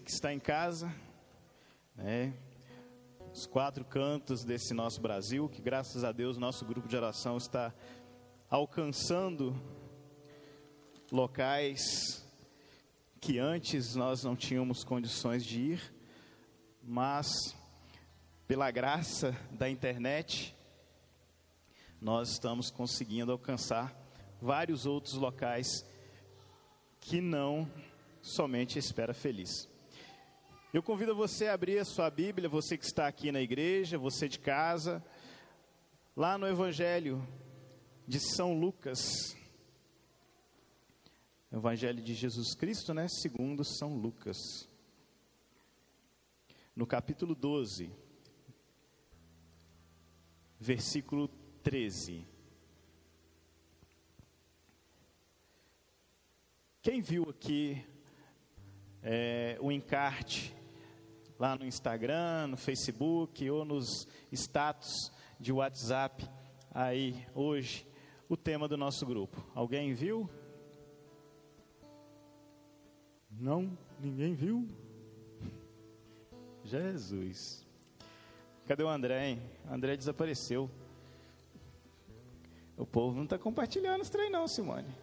que está em casa, né, os quatro cantos desse nosso Brasil, que graças a Deus nosso grupo de oração está alcançando locais que antes nós não tínhamos condições de ir, mas pela graça da internet nós estamos conseguindo alcançar vários outros locais que não somente espera feliz. Eu convido você a abrir a sua Bíblia, você que está aqui na igreja, você de casa, lá no Evangelho de São Lucas. Evangelho de Jesus Cristo, né? Segundo São Lucas. No capítulo 12, versículo 13. Quem viu aqui é, o encarte lá no Instagram, no Facebook ou nos status de WhatsApp aí hoje o tema do nosso grupo. Alguém viu? Não? Ninguém viu? Jesus. Cadê o André, hein? O André desapareceu. O povo não está compartilhando os trem não, Simone.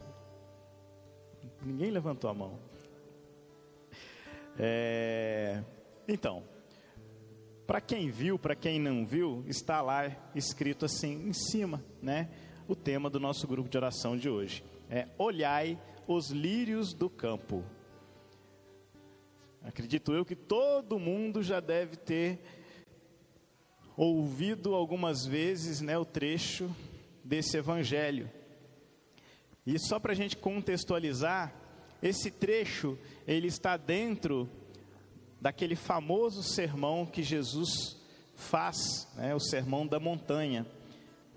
Ninguém levantou a mão. É, então, para quem viu, para quem não viu, está lá escrito assim em cima, né? O tema do nosso grupo de oração de hoje é Olhai os lírios do campo. Acredito eu que todo mundo já deve ter ouvido algumas vezes né, o trecho desse evangelho. E só para a gente contextualizar, esse trecho ele está dentro daquele famoso sermão que Jesus faz, né, o sermão da montanha.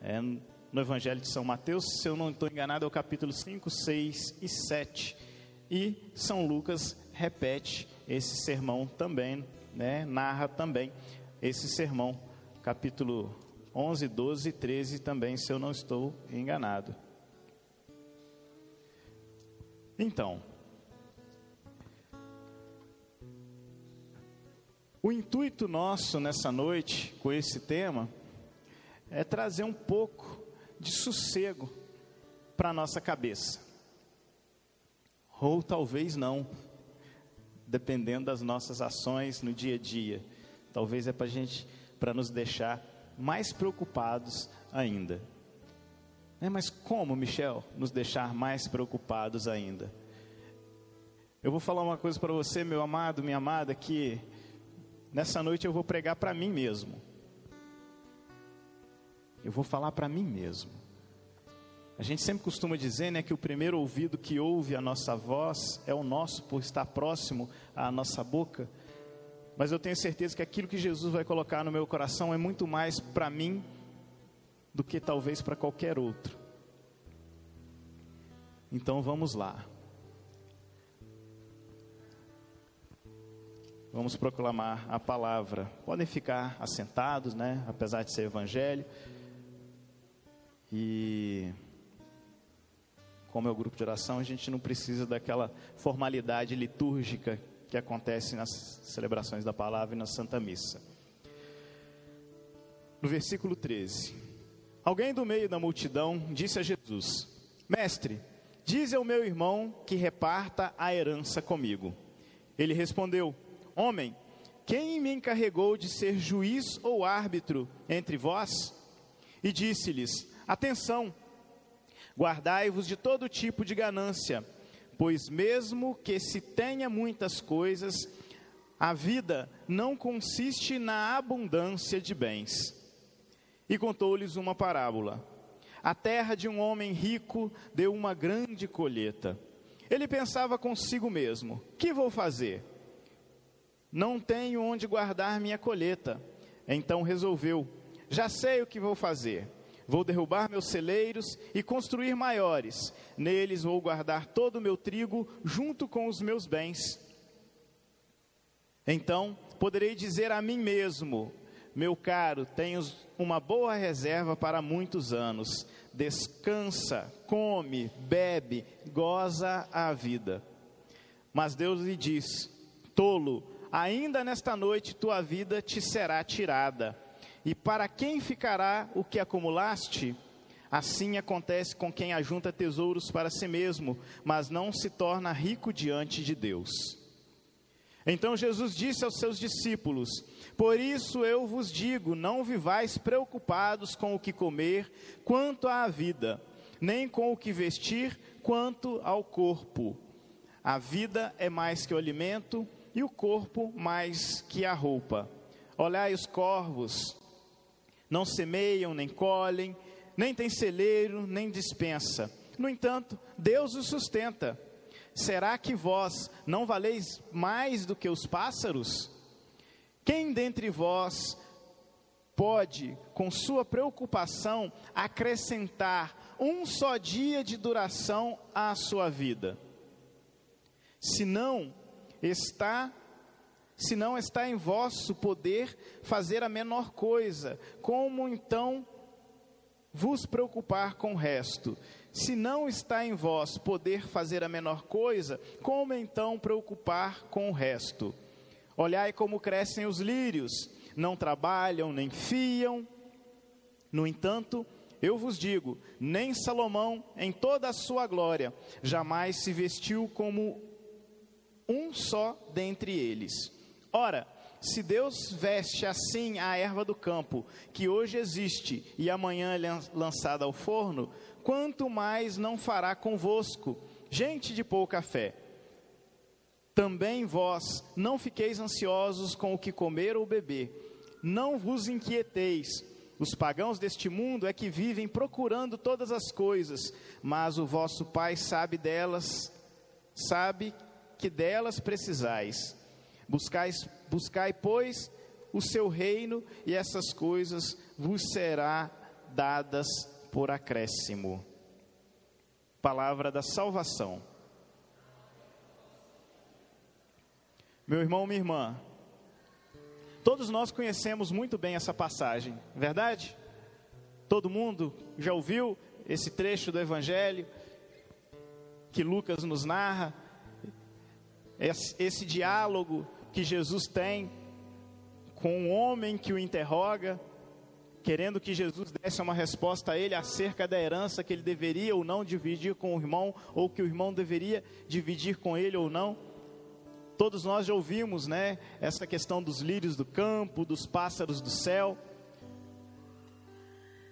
É, no Evangelho de São Mateus, se eu não estou enganado, é o capítulo 5, 6 e 7. E São Lucas repete esse sermão também, né, narra também esse sermão, capítulo 11, 12 e 13 também, se eu não estou enganado. Então, O intuito nosso nessa noite com esse tema é trazer um pouco de sossego para a nossa cabeça. Ou talvez não, dependendo das nossas ações no dia a dia. Talvez é para gente, para nos deixar mais preocupados ainda. É, mas como, Michel, nos deixar mais preocupados ainda? Eu vou falar uma coisa para você, meu amado, minha amada, que Nessa noite eu vou pregar para mim mesmo. Eu vou falar para mim mesmo. A gente sempre costuma dizer, né, que o primeiro ouvido que ouve a nossa voz é o nosso por estar próximo à nossa boca. Mas eu tenho certeza que aquilo que Jesus vai colocar no meu coração é muito mais para mim do que talvez para qualquer outro. Então vamos lá. Vamos proclamar a palavra. Podem ficar assentados, né? Apesar de ser evangelho. E como é o grupo de oração, a gente não precisa daquela formalidade litúrgica que acontece nas celebrações da palavra e na Santa Missa. No versículo 13: Alguém do meio da multidão disse a Jesus: Mestre, dize ao meu irmão que reparta a herança comigo. Ele respondeu: Homem, quem me encarregou de ser juiz ou árbitro entre vós? E disse-lhes: Atenção, guardai-vos de todo tipo de ganância, pois mesmo que se tenha muitas coisas, a vida não consiste na abundância de bens. E contou-lhes uma parábola. A terra de um homem rico deu uma grande colheita. Ele pensava consigo mesmo: Que vou fazer? Não tenho onde guardar minha colheita. Então resolveu: Já sei o que vou fazer. Vou derrubar meus celeiros e construir maiores. Neles vou guardar todo o meu trigo junto com os meus bens. Então poderei dizer a mim mesmo: Meu caro, tens uma boa reserva para muitos anos. Descansa, come, bebe, goza a vida. Mas Deus lhe diz: Tolo, ainda nesta noite tua vida te será tirada. E para quem ficará o que acumulaste? Assim acontece com quem ajunta tesouros para si mesmo, mas não se torna rico diante de Deus. Então Jesus disse aos seus discípulos: Por isso eu vos digo, não vivais preocupados com o que comer, quanto à vida, nem com o que vestir, quanto ao corpo. A vida é mais que o alimento, e o corpo mais que a roupa. Olhai os corvos, não semeiam, nem colhem, nem tem celeiro, nem dispensa. No entanto, Deus os sustenta. Será que vós não valeis mais do que os pássaros? Quem dentre vós pode, com sua preocupação, acrescentar um só dia de duração à sua vida? Se não está se não está em vosso poder fazer a menor coisa, como então vos preocupar com o resto? Se não está em vós poder fazer a menor coisa, como então preocupar com o resto? Olhai como crescem os lírios, não trabalham nem fiam. No entanto, eu vos digo: nem Salomão, em toda a sua glória, jamais se vestiu como um só dentre eles. Ora, se Deus veste assim a erva do campo, que hoje existe e amanhã é lançada ao forno, quanto mais não fará convosco, gente de pouca fé. Também vós não fiqueis ansiosos com o que comer ou beber, não vos inquieteis. Os pagãos deste mundo é que vivem procurando todas as coisas, mas o vosso Pai sabe delas, sabe que delas precisais. Buscais, buscai, pois, o seu reino, e essas coisas vos será dadas por acréscimo. Palavra da salvação. Meu irmão, minha irmã, todos nós conhecemos muito bem essa passagem, verdade? Todo mundo já ouviu esse trecho do Evangelho que Lucas nos narra? Esse diálogo que Jesus tem com um homem que o interroga, querendo que Jesus desse uma resposta a ele acerca da herança que ele deveria ou não dividir com o irmão, ou que o irmão deveria dividir com ele ou não. Todos nós já ouvimos, né, essa questão dos lírios do campo, dos pássaros do céu.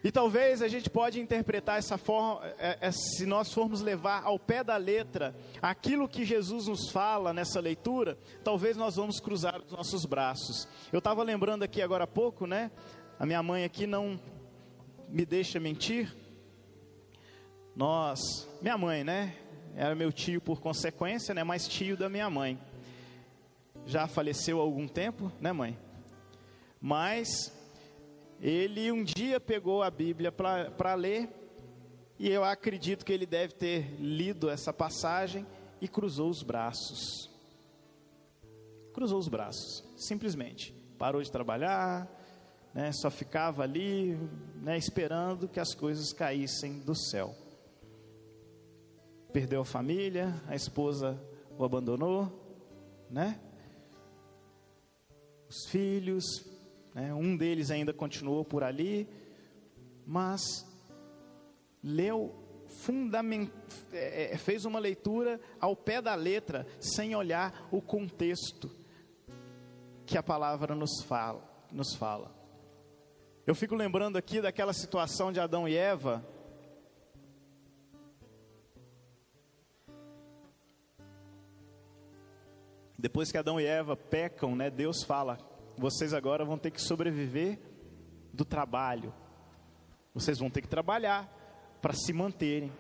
E talvez a gente pode interpretar essa forma, é, é, se nós formos levar ao pé da letra aquilo que Jesus nos fala nessa leitura, talvez nós vamos cruzar os nossos braços. Eu estava lembrando aqui agora há pouco, né? A minha mãe aqui não me deixa mentir. Nós, minha mãe, né? Era meu tio por consequência, né? Mas tio da minha mãe. Já faleceu há algum tempo, né, mãe? Mas ele um dia pegou a Bíblia para ler, e eu acredito que ele deve ter lido essa passagem e cruzou os braços. Cruzou os braços, simplesmente. Parou de trabalhar, né, só ficava ali, né, esperando que as coisas caíssem do céu. Perdeu a família, a esposa o abandonou, né? Os filhos, né? Um deles ainda continuou por ali, mas leu. É, é, fez uma leitura ao pé da letra, sem olhar o contexto que a palavra nos fala. Nos fala. Eu fico lembrando aqui daquela situação de Adão e Eva. Depois que Adão e Eva pecam, né, Deus fala: vocês agora vão ter que sobreviver do trabalho. Vocês vão ter que trabalhar para se manterem,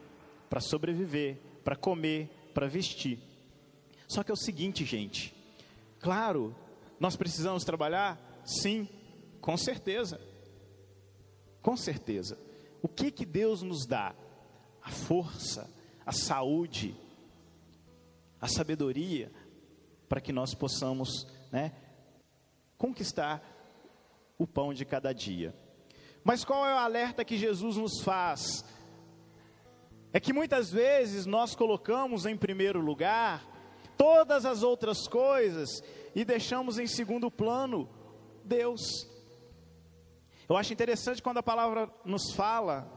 para sobreviver, para comer, para vestir. Só que é o seguinte, gente. Claro, nós precisamos trabalhar? Sim, com certeza. Com certeza. O que que Deus nos dá? A força, a saúde, a sabedoria para que nós possamos, né, conquistar o pão de cada dia. Mas qual é o alerta que Jesus nos faz? É que muitas vezes nós colocamos em primeiro lugar todas as outras coisas e deixamos em segundo plano Deus. Eu acho interessante quando a palavra nos fala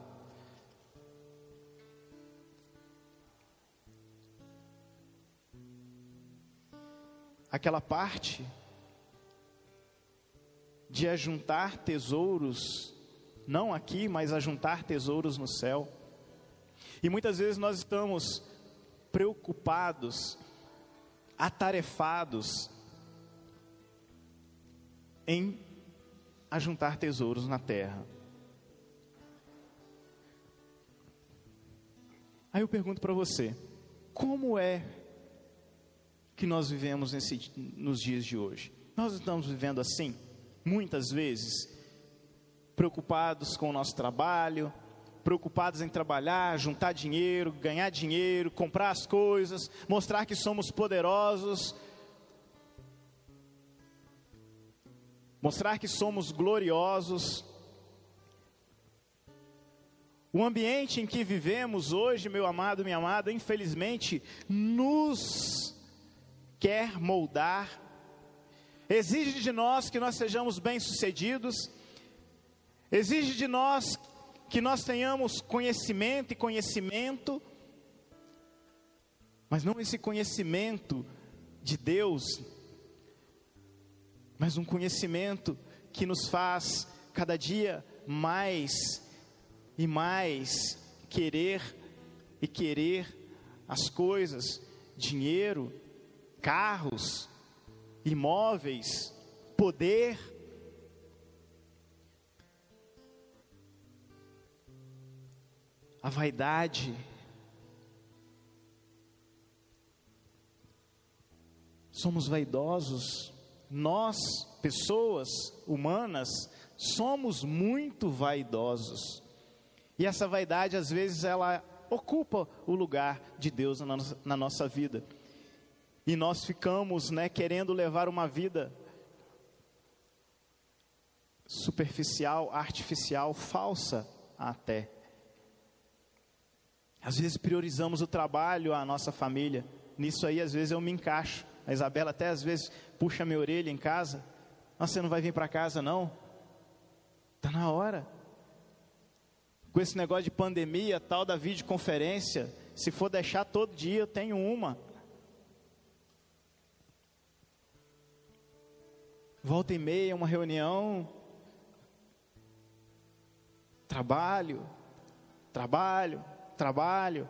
aquela parte de ajuntar tesouros, não aqui, mas ajuntar tesouros no céu. E muitas vezes nós estamos preocupados, atarefados em ajuntar tesouros na terra. Aí eu pergunto para você: como é que nós vivemos nesse, nos dias de hoje? Nós estamos vivendo assim? Muitas vezes, preocupados com o nosso trabalho, preocupados em trabalhar, juntar dinheiro, ganhar dinheiro, comprar as coisas, mostrar que somos poderosos, mostrar que somos gloriosos. O ambiente em que vivemos hoje, meu amado, minha amada, infelizmente, nos quer moldar exige de nós que nós sejamos bem-sucedidos, exige de nós que nós tenhamos conhecimento e conhecimento, mas não esse conhecimento de Deus, mas um conhecimento que nos faz cada dia mais e mais querer e querer as coisas, dinheiro, carros, imóveis, poder. A vaidade. Somos vaidosos. Nós, pessoas humanas, somos muito vaidosos. E essa vaidade, às vezes, ela ocupa o lugar de Deus na nossa, na nossa vida e nós ficamos, né, querendo levar uma vida superficial, artificial, falsa até. Às vezes priorizamos o trabalho, a nossa família. Nisso aí, às vezes eu me encaixo. A Isabela até às vezes puxa minha orelha em casa. Nossa, você não vai vir para casa não? Tá na hora. Com esse negócio de pandemia, tal da videoconferência, se for deixar todo dia, eu tenho uma. Volta e meia, uma reunião, trabalho, trabalho, trabalho.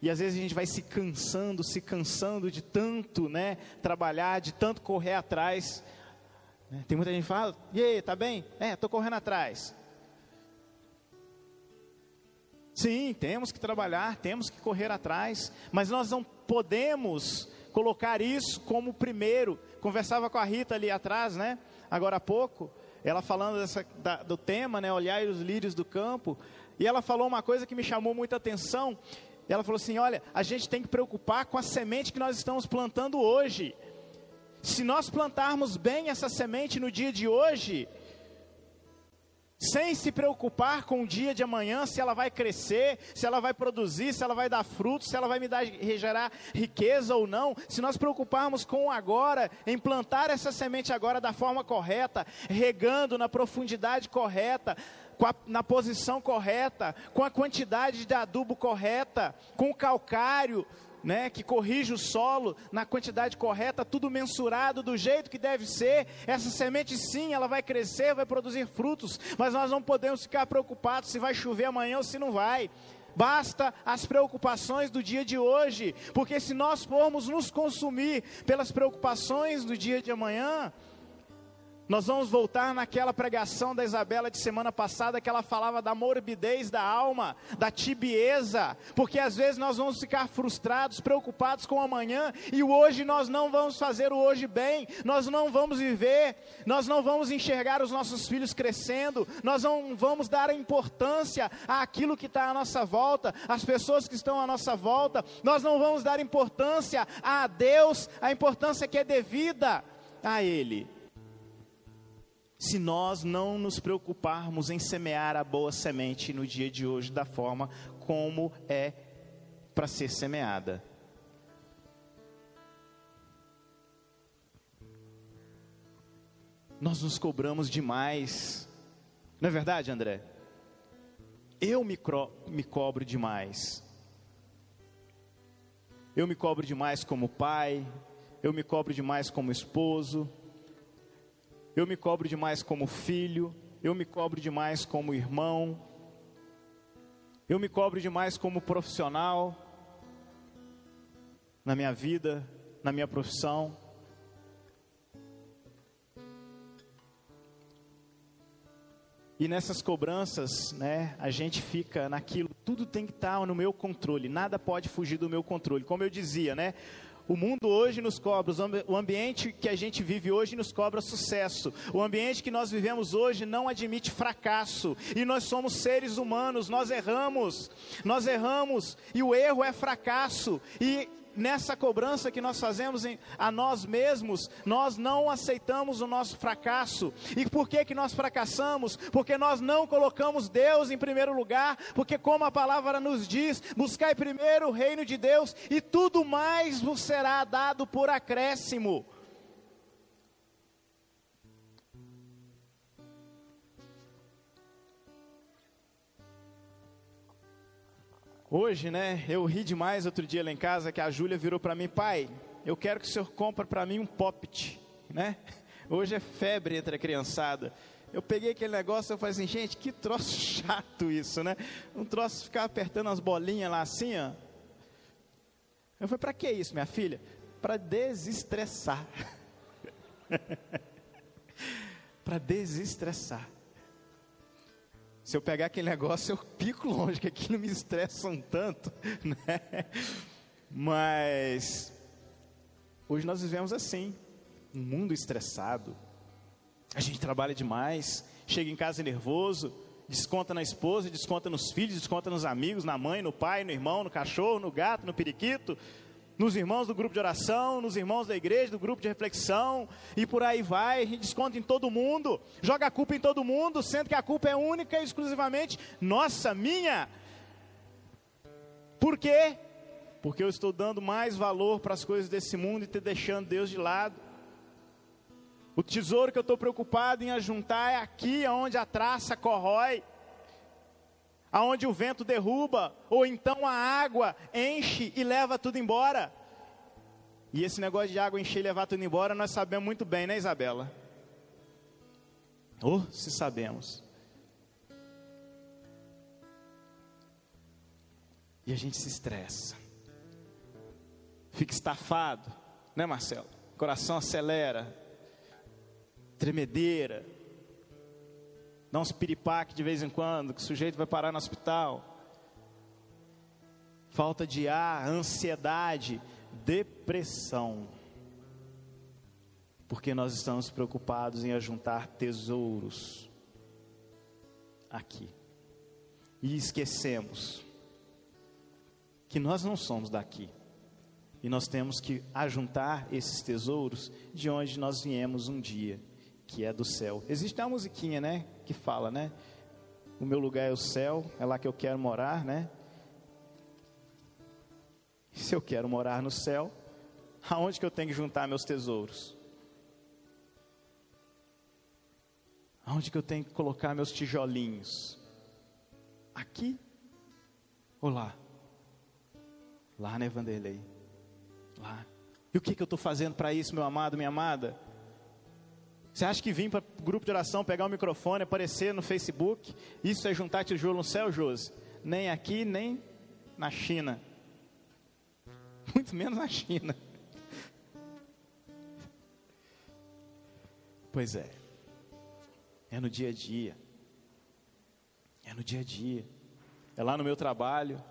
E às vezes a gente vai se cansando, se cansando de tanto, né, trabalhar, de tanto correr atrás. Né? Tem muita gente que fala, e aí, tá bem? É, tô correndo atrás. Sim, temos que trabalhar, temos que correr atrás, mas nós não podemos colocar isso como primeiro. Conversava com a Rita ali atrás, né? Agora há pouco, ela falando dessa, da, do tema, né? Olhar os lírios do campo. E ela falou uma coisa que me chamou muita atenção. Ela falou assim: olha, a gente tem que preocupar com a semente que nós estamos plantando hoje. Se nós plantarmos bem essa semente no dia de hoje, sem se preocupar com o dia de amanhã, se ela vai crescer, se ela vai produzir, se ela vai dar frutos, se ela vai me dar, gerar riqueza ou não, se nós preocuparmos com o agora, em plantar essa semente agora da forma correta, regando na profundidade correta, a, na posição correta, com a quantidade de adubo correta, com o calcário, né, que corrige o solo na quantidade correta, tudo mensurado do jeito que deve ser. Essa semente sim, ela vai crescer, vai produzir frutos, mas nós não podemos ficar preocupados se vai chover amanhã ou se não vai. Basta as preocupações do dia de hoje, porque se nós formos nos consumir pelas preocupações do dia de amanhã, nós vamos voltar naquela pregação da Isabela de semana passada que ela falava da morbidez da alma, da tibieza, porque às vezes nós vamos ficar frustrados, preocupados com o amanhã e o hoje nós não vamos fazer o hoje bem, nós não vamos viver, nós não vamos enxergar os nossos filhos crescendo, nós não vamos dar importância àquilo que está à nossa volta, às pessoas que estão à nossa volta, nós não vamos dar importância a Deus, a importância que é devida a Ele se nós não nos preocuparmos em semear a boa semente no dia de hoje da forma como é para ser semeada. Nós nos cobramos demais, não é verdade, André? Eu me, me cobro demais. Eu me cobro demais como pai, eu me cobro demais como esposo, eu me cobro demais como filho, eu me cobro demais como irmão, eu me cobro demais como profissional na minha vida, na minha profissão. E nessas cobranças, né, a gente fica naquilo, tudo tem que estar no meu controle, nada pode fugir do meu controle. Como eu dizia, né, o mundo hoje nos cobra, o ambiente que a gente vive hoje nos cobra sucesso. O ambiente que nós vivemos hoje não admite fracasso. E nós somos seres humanos, nós erramos. Nós erramos e o erro é fracasso. E nessa cobrança que nós fazemos em, a nós mesmos, nós não aceitamos o nosso fracasso. E por que que nós fracassamos? Porque nós não colocamos Deus em primeiro lugar, porque como a palavra nos diz, buscai primeiro o reino de Deus e tudo mais vos será dado por acréscimo. Hoje, né, eu ri demais outro dia lá em casa que a Júlia virou para mim, pai, eu quero que o senhor compre para mim um poppet, né? Hoje é febre entre a criançada. Eu peguei aquele negócio e falei assim, gente, que troço chato isso, né? Um troço ficar apertando as bolinhas lá assim, ó. Eu falei, para que isso, minha filha? Para desestressar. para desestressar. Se eu pegar aquele negócio, eu pico longe, que aquilo me estressa um tanto, né? Mas hoje nós vivemos assim, um mundo estressado. A gente trabalha demais, chega em casa nervoso, desconta na esposa, desconta nos filhos, desconta nos amigos, na mãe, no pai, no irmão, no cachorro, no gato, no periquito, nos irmãos do grupo de oração, nos irmãos da igreja, do grupo de reflexão, e por aí vai, a gente desconta em todo mundo, joga a culpa em todo mundo, sendo que a culpa é única e exclusivamente nossa, minha. Por quê? Porque eu estou dando mais valor para as coisas desse mundo e te deixando Deus de lado. O tesouro que eu estou preocupado em ajuntar é aqui, onde a traça corrói aonde o vento derruba, ou então a água enche e leva tudo embora. E esse negócio de água encher e levar tudo embora, nós sabemos muito bem, né, Isabela? Ou oh, se sabemos. E a gente se estressa. Fica estafado, né, Marcelo? Coração acelera, tremedeira, dá uns piripaque de vez em quando, que o sujeito vai parar no hospital. Falta de ar, ansiedade, depressão. Porque nós estamos preocupados em ajuntar tesouros aqui. E esquecemos que nós não somos daqui. E nós temos que ajuntar esses tesouros de onde nós viemos um dia que é do céu. Existe uma musiquinha, né, que fala, né? O meu lugar é o céu, é lá que eu quero morar, né? Se eu quero morar no céu, aonde que eu tenho que juntar meus tesouros? Aonde que eu tenho que colocar meus tijolinhos? Aqui ou lá? Lá, né, Vanderlei? Lá. E o que, que eu estou fazendo para isso, meu amado, minha amada? Você acha que vir para o grupo de oração, pegar o microfone, aparecer no Facebook, isso é juntar tijolo no céu, Josi? Nem aqui, nem na China. Muito menos na China. Pois é. É no dia a dia. É no dia a dia. É lá no meu trabalho.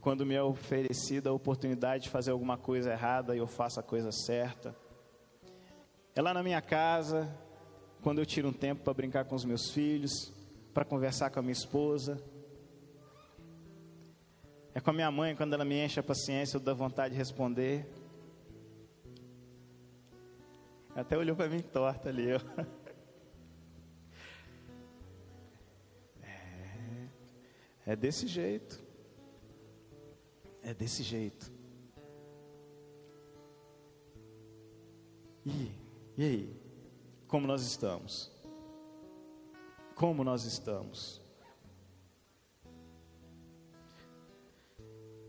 Quando me é oferecida a oportunidade de fazer alguma coisa errada, eu faço a coisa certa é lá na minha casa, quando eu tiro um tempo para brincar com os meus filhos, para conversar com a minha esposa. É com a minha mãe, quando ela me enche a paciência, eu dou vontade de responder. Até olhou para mim torta ali. É, é desse jeito. É desse jeito. E e aí? como nós estamos. Como nós estamos.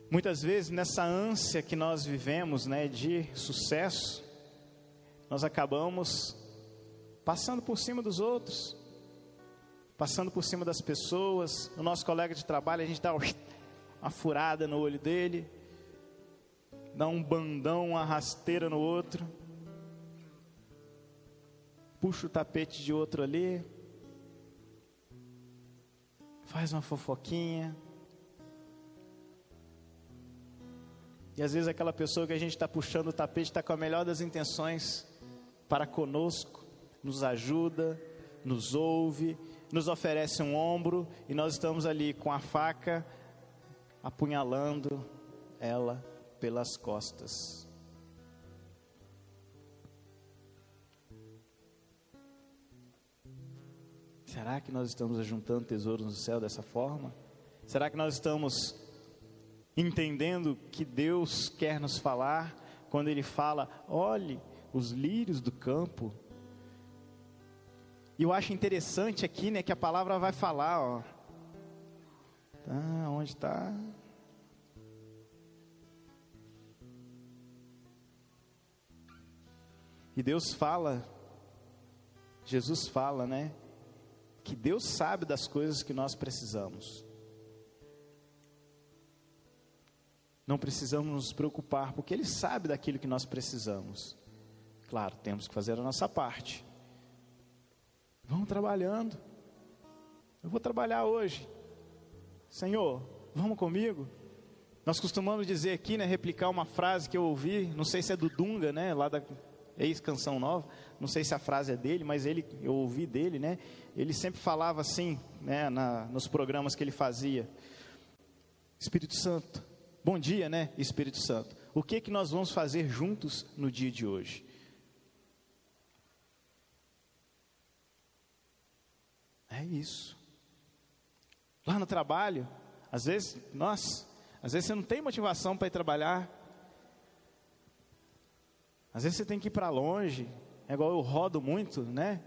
Muitas vezes nessa ânsia que nós vivemos, né, de sucesso, nós acabamos passando por cima dos outros, passando por cima das pessoas. O nosso colega de trabalho, a gente dá uma furada no olho dele, dá um bandão, uma rasteira no outro, puxa o tapete de outro ali, faz uma fofoquinha. E às vezes aquela pessoa que a gente está puxando o tapete está com a melhor das intenções para conosco, nos ajuda, nos ouve, nos oferece um ombro e nós estamos ali com a faca apunhalando ela pelas costas. Será que nós estamos ajuntando tesouros no céu dessa forma? Será que nós estamos entendendo que Deus quer nos falar quando Ele fala: olhe os lírios do campo. E eu acho interessante aqui, né, que a palavra vai falar, ó. Tá, onde está? E Deus fala, Jesus fala, né? Que Deus sabe das coisas que nós precisamos. Não precisamos nos preocupar, porque Ele sabe daquilo que nós precisamos. Claro, temos que fazer a nossa parte. Vamos trabalhando. Eu vou trabalhar hoje. Senhor, vamos comigo? Nós costumamos dizer aqui, né, replicar uma frase que eu ouvi, não sei se é do Dunga, né, lá da ex-canção nova, não sei se a frase é dele, mas ele, eu ouvi dele, né, ele sempre falava assim, né, na, nos programas que ele fazia, Espírito Santo, Bom dia, né, Espírito Santo? O que que nós vamos fazer juntos no dia de hoje? É isso. Lá no trabalho, às vezes, nós, às vezes você não tem motivação para ir trabalhar. Às vezes você tem que ir para longe. É igual eu rodo muito, né?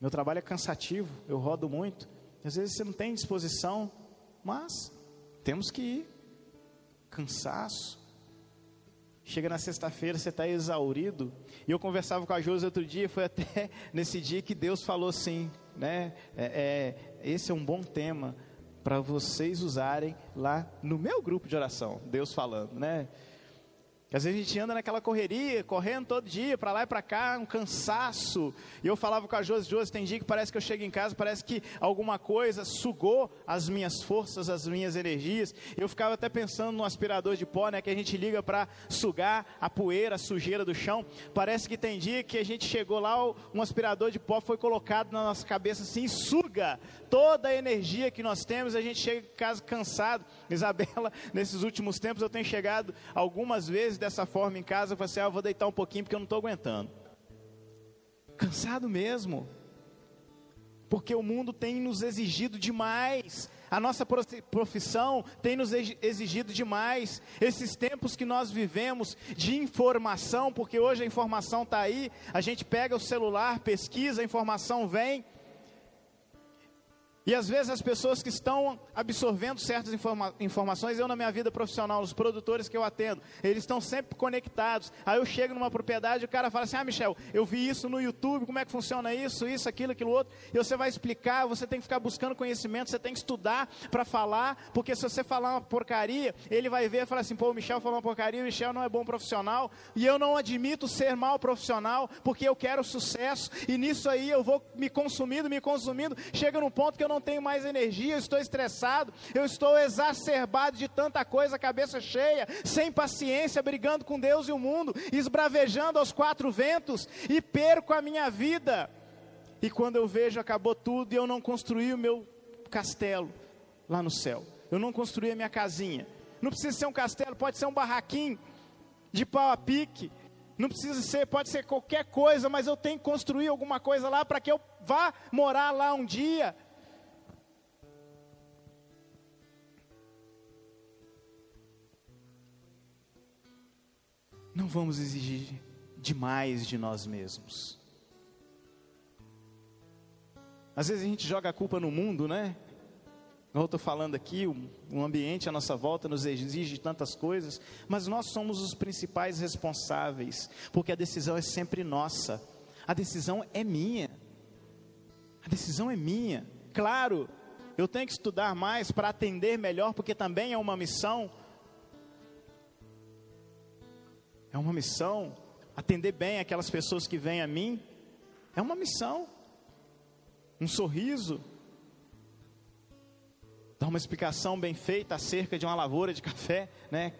Meu trabalho é cansativo, eu rodo muito. Às vezes você não tem disposição, mas temos que ir cansaço. Chega na sexta-feira, você está exaurido. E eu conversava com a Josi outro dia, foi até nesse dia que Deus falou assim, né? É, é, esse é um bom tema para vocês usarem lá no meu grupo de oração. Deus falando, né? Às vezes a gente anda naquela correria, correndo todo dia, para lá e para cá, um cansaço. E eu falava com a Josi, Josi, tem dia que parece que eu chego em casa, parece que alguma coisa sugou as minhas forças, as minhas energias. Eu ficava até pensando no aspirador de pó, né, que a gente liga para sugar a poeira, a sujeira do chão. Parece que tem dia que a gente chegou lá, um aspirador de pó foi colocado na nossa cabeça assim, suga toda a energia que nós temos, a gente chega em casa cansado. Isabela, nesses últimos tempos eu tenho chegado algumas vezes dessa forma em casa, falei assim: ah, eu vou deitar um pouquinho porque eu não estou aguentando. Cansado mesmo. Porque o mundo tem nos exigido demais. A nossa profissão tem nos exigido demais. Esses tempos que nós vivemos de informação, porque hoje a informação está aí, a gente pega o celular, pesquisa, a informação vem. E às vezes as pessoas que estão absorvendo certas informa informações, eu na minha vida profissional, os produtores que eu atendo, eles estão sempre conectados. Aí eu chego numa propriedade e o cara fala assim: Ah, Michel, eu vi isso no YouTube, como é que funciona isso, isso, aquilo, aquilo outro. E você vai explicar, você tem que ficar buscando conhecimento, você tem que estudar para falar, porque se você falar uma porcaria, ele vai ver e falar assim: pô, o Michel falou uma porcaria, o Michel não é bom profissional, e eu não admito ser mal profissional, porque eu quero sucesso, e nisso aí eu vou me consumindo, me consumindo, chega num ponto que eu não tenho mais energia, eu estou estressado, eu estou exacerbado de tanta coisa, cabeça cheia, sem paciência, brigando com Deus e o mundo, esbravejando aos quatro ventos e perco a minha vida. E quando eu vejo, acabou tudo e eu não construí o meu castelo lá no céu. Eu não construí a minha casinha. Não precisa ser um castelo, pode ser um barraquinho de pau a pique. Não precisa ser, pode ser qualquer coisa, mas eu tenho que construir alguma coisa lá para que eu vá morar lá um dia. Não vamos exigir demais de nós mesmos. Às vezes a gente joga a culpa no mundo, né? Eu estou falando aqui, o ambiente à nossa volta nos exige tantas coisas, mas nós somos os principais responsáveis, porque a decisão é sempre nossa, a decisão é minha, a decisão é minha. Claro, eu tenho que estudar mais para atender melhor, porque também é uma missão. É uma missão, atender bem aquelas pessoas que vêm a mim, é uma missão. Um sorriso, dar uma explicação bem feita acerca de uma lavoura de café, né?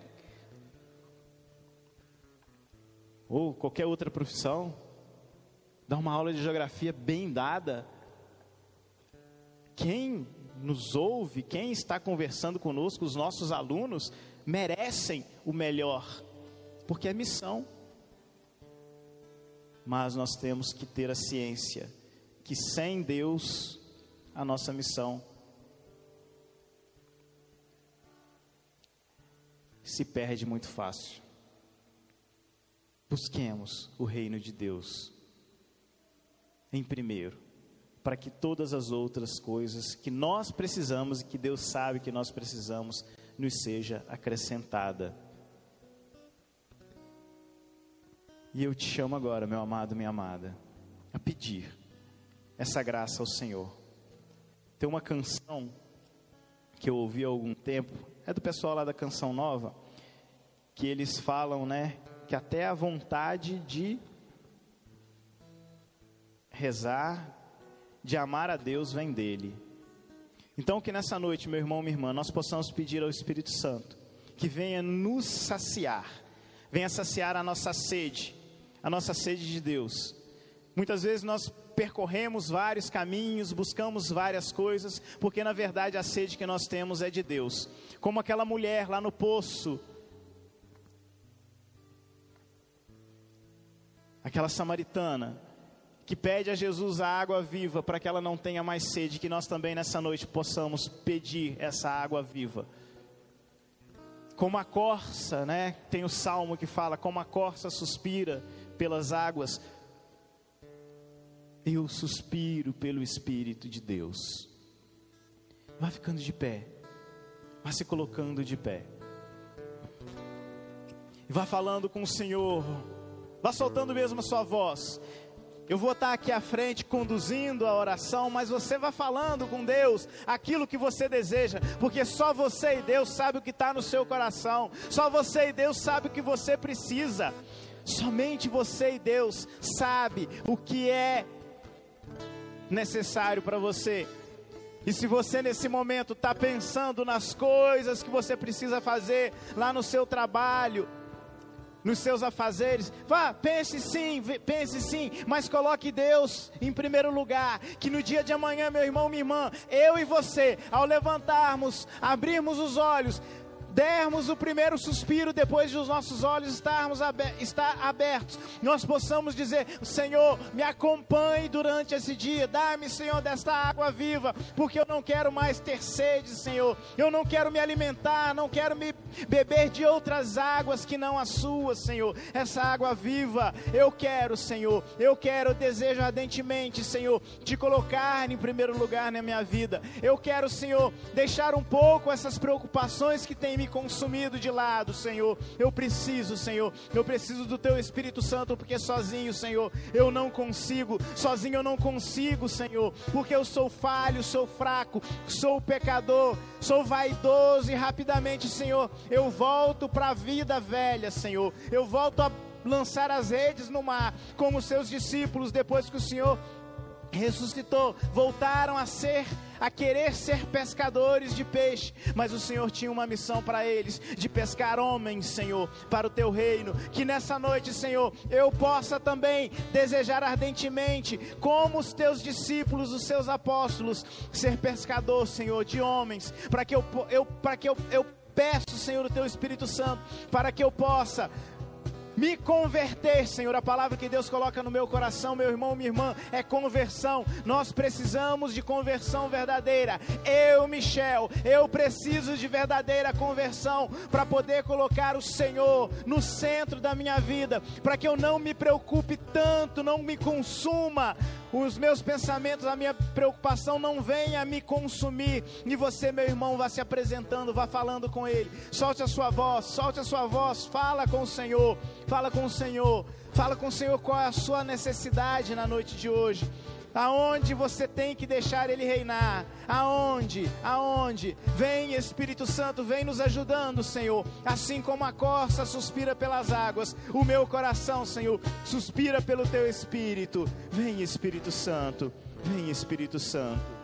Ou qualquer outra profissão, dar uma aula de geografia bem dada. Quem nos ouve, quem está conversando conosco, os nossos alunos, merecem o melhor, porque é missão. Mas nós temos que ter a ciência que sem Deus a nossa missão se perde muito fácil. Busquemos o reino de Deus em primeiro, para que todas as outras coisas que nós precisamos e que Deus sabe que nós precisamos nos seja acrescentada. E eu te chamo agora, meu amado, minha amada, a pedir essa graça ao Senhor. Tem uma canção que eu ouvi há algum tempo, é do pessoal lá da Canção Nova, que eles falam, né, que até a vontade de rezar, de amar a Deus vem dele. Então que nessa noite, meu irmão, minha irmã, nós possamos pedir ao Espírito Santo que venha nos saciar, venha saciar a nossa sede, a nossa sede de Deus. Muitas vezes nós percorremos vários caminhos, buscamos várias coisas, porque na verdade a sede que nós temos é de Deus. Como aquela mulher lá no poço, aquela samaritana, que pede a Jesus a água viva para que ela não tenha mais sede, que nós também nessa noite possamos pedir essa água viva. Como a corça, né? Tem o salmo que fala: como a corça suspira pelas águas, eu suspiro pelo Espírito de Deus. Vai ficando de pé, vai se colocando de pé, vai falando com o Senhor. Vá soltando mesmo a sua voz. Eu vou estar aqui à frente conduzindo a oração, mas você vai falando com Deus aquilo que você deseja, porque só você e Deus sabe o que está no seu coração, só você e Deus sabe o que você precisa, somente você e Deus sabe o que é necessário para você. E se você nesse momento está pensando nas coisas que você precisa fazer lá no seu trabalho, nos seus afazeres. Vá, pense sim, pense sim, mas coloque Deus em primeiro lugar. Que no dia de amanhã, meu irmão, minha irmã, eu e você, ao levantarmos, abrirmos os olhos, dermos o primeiro suspiro depois de os nossos olhos estarmos estar abertos, nós possamos dizer: Senhor, me acompanhe durante esse dia, dá-me, Senhor, desta água viva, porque eu não quero mais ter sede, Senhor, eu não quero me alimentar, não quero me beber de outras águas que não as suas, Senhor, essa água viva, eu quero, Senhor, eu quero, desejo ardentemente, Senhor, te colocar em primeiro lugar na minha vida, eu quero, Senhor, deixar um pouco essas preocupações que tem me consumido de lado, Senhor. Eu preciso, Senhor. Eu preciso do Teu Espírito Santo, porque sozinho, Senhor, eu não consigo. Sozinho eu não consigo, Senhor, porque eu sou falho, sou fraco, sou pecador, sou vaidoso e rapidamente, Senhor, eu volto para a vida velha, Senhor. Eu volto a lançar as redes no mar, como seus discípulos, depois que o Senhor ressuscitou, voltaram a ser, a querer ser pescadores de peixe, mas o Senhor tinha uma missão para eles, de pescar homens, Senhor, para o teu reino. Que nessa noite, Senhor, eu possa também desejar ardentemente, como os teus discípulos, os seus apóstolos, ser pescador, Senhor, de homens, para que eu, eu para que eu, eu peço, Senhor, o teu Espírito Santo, para que eu possa me converter, Senhor. A palavra que Deus coloca no meu coração, meu irmão, minha irmã, é conversão. Nós precisamos de conversão verdadeira. Eu, Michel, eu preciso de verdadeira conversão para poder colocar o Senhor no centro da minha vida, para que eu não me preocupe tanto, não me consuma os meus pensamentos, a minha preocupação não venha me consumir. E você, meu irmão, vá se apresentando, vá falando com Ele. Solte a sua voz, solte a sua voz, fala com o Senhor, fala com o Senhor, fala com o Senhor qual é a sua necessidade na noite de hoje. Aonde você tem que deixar Ele reinar? Aonde? Aonde? Vem Espírito Santo, vem nos ajudando, Senhor. Assim como a corça suspira pelas águas, o meu coração, Senhor, suspira pelo Teu Espírito. Vem Espírito Santo, vem Espírito Santo.